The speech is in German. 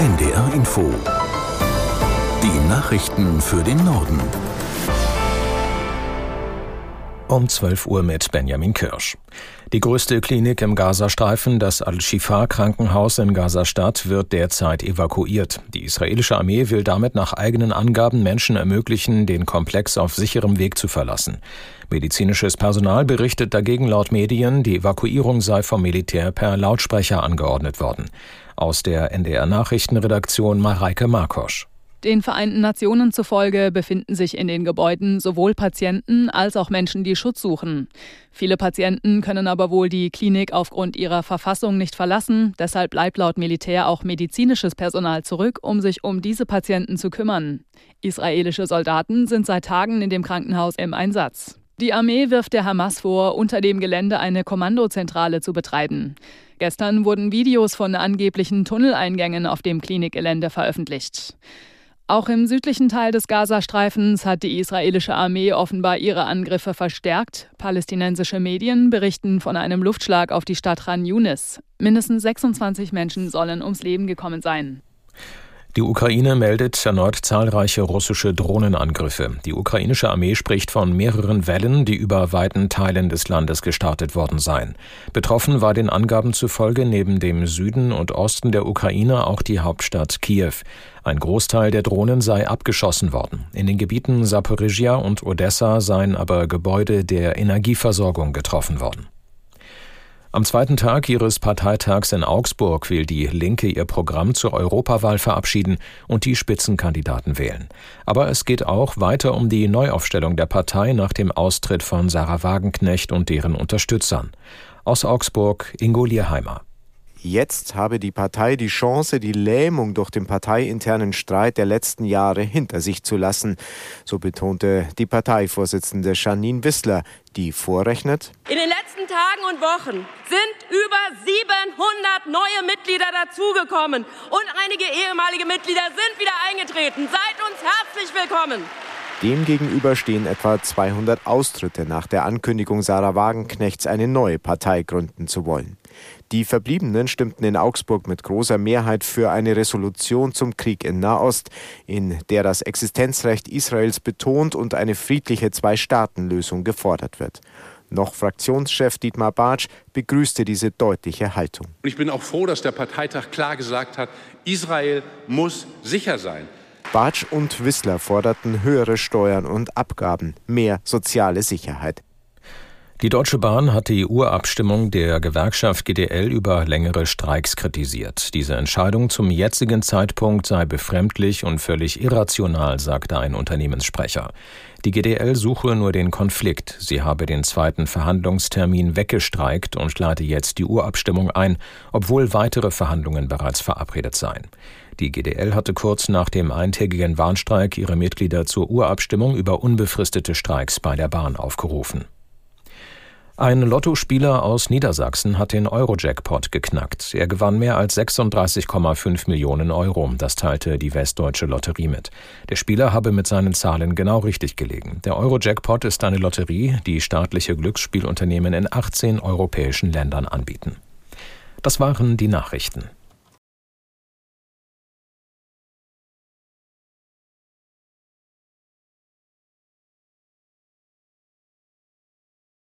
NDR Info. Die Nachrichten für den Norden. Um 12 Uhr mit Benjamin Kirsch. Die größte Klinik im Gazastreifen, das Al-Shifa-Krankenhaus in Gazastadt, wird derzeit evakuiert. Die israelische Armee will damit nach eigenen Angaben Menschen ermöglichen, den Komplex auf sicherem Weg zu verlassen. Medizinisches Personal berichtet dagegen laut Medien, die Evakuierung sei vom Militär per Lautsprecher angeordnet worden. Aus der NDR Nachrichtenredaktion Mareike Markosch. Den Vereinten Nationen zufolge befinden sich in den Gebäuden sowohl Patienten als auch Menschen, die Schutz suchen. Viele Patienten können aber wohl die Klinik aufgrund ihrer Verfassung nicht verlassen. Deshalb bleibt laut Militär auch medizinisches Personal zurück, um sich um diese Patienten zu kümmern. Israelische Soldaten sind seit Tagen in dem Krankenhaus im Einsatz. Die Armee wirft der Hamas vor, unter dem Gelände eine Kommandozentrale zu betreiben. Gestern wurden Videos von angeblichen Tunneleingängen auf dem Klinikgelände veröffentlicht. Auch im südlichen Teil des Gazastreifens hat die israelische Armee offenbar ihre Angriffe verstärkt. Palästinensische Medien berichten von einem Luftschlag auf die Stadt Khan Yunis. Mindestens 26 Menschen sollen ums Leben gekommen sein. Die Ukraine meldet erneut zahlreiche russische Drohnenangriffe. Die ukrainische Armee spricht von mehreren Wellen, die über weiten Teilen des Landes gestartet worden seien. Betroffen war den Angaben zufolge neben dem Süden und Osten der Ukraine auch die Hauptstadt Kiew. Ein Großteil der Drohnen sei abgeschossen worden. In den Gebieten Saporizhia und Odessa seien aber Gebäude der Energieversorgung getroffen worden. Am zweiten Tag ihres Parteitags in Augsburg will die Linke ihr Programm zur Europawahl verabschieden und die Spitzenkandidaten wählen. Aber es geht auch weiter um die Neuaufstellung der Partei nach dem Austritt von Sarah Wagenknecht und deren Unterstützern. Aus Augsburg Ingo Lierheimer. Jetzt habe die Partei die Chance, die Lähmung durch den parteiinternen Streit der letzten Jahre hinter sich zu lassen. So betonte die Parteivorsitzende Janine Wissler, die vorrechnet. In den letzten Tagen und Wochen sind über 700 neue Mitglieder dazugekommen und einige ehemalige Mitglieder sind wieder eingetreten. Seid uns herzlich willkommen. Demgegenüber stehen etwa 200 Austritte nach der Ankündigung Sarah Wagenknechts, eine neue Partei gründen zu wollen. Die Verbliebenen stimmten in Augsburg mit großer Mehrheit für eine Resolution zum Krieg in Nahost, in der das Existenzrecht Israels betont und eine friedliche Zwei-Staaten-Lösung gefordert wird. Noch Fraktionschef Dietmar Bartsch begrüßte diese deutliche Haltung. Ich bin auch froh, dass der Parteitag klar gesagt hat, Israel muss sicher sein. Bartsch und Wissler forderten höhere Steuern und Abgaben, mehr soziale Sicherheit. Die Deutsche Bahn hat die Urabstimmung der Gewerkschaft GDL über längere Streiks kritisiert. Diese Entscheidung zum jetzigen Zeitpunkt sei befremdlich und völlig irrational, sagte ein Unternehmenssprecher. Die GDL suche nur den Konflikt. Sie habe den zweiten Verhandlungstermin weggestreikt und lade jetzt die Urabstimmung ein, obwohl weitere Verhandlungen bereits verabredet seien. Die GDL hatte kurz nach dem eintägigen Warnstreik ihre Mitglieder zur Urabstimmung über unbefristete Streiks bei der Bahn aufgerufen. Ein Lottospieler aus Niedersachsen hat den Euro-Jackpot geknackt. Er gewann mehr als 36,5 Millionen Euro. Das teilte die Westdeutsche Lotterie mit. Der Spieler habe mit seinen Zahlen genau richtig gelegen. Der Euro-Jackpot ist eine Lotterie, die staatliche Glücksspielunternehmen in 18 europäischen Ländern anbieten. Das waren die Nachrichten.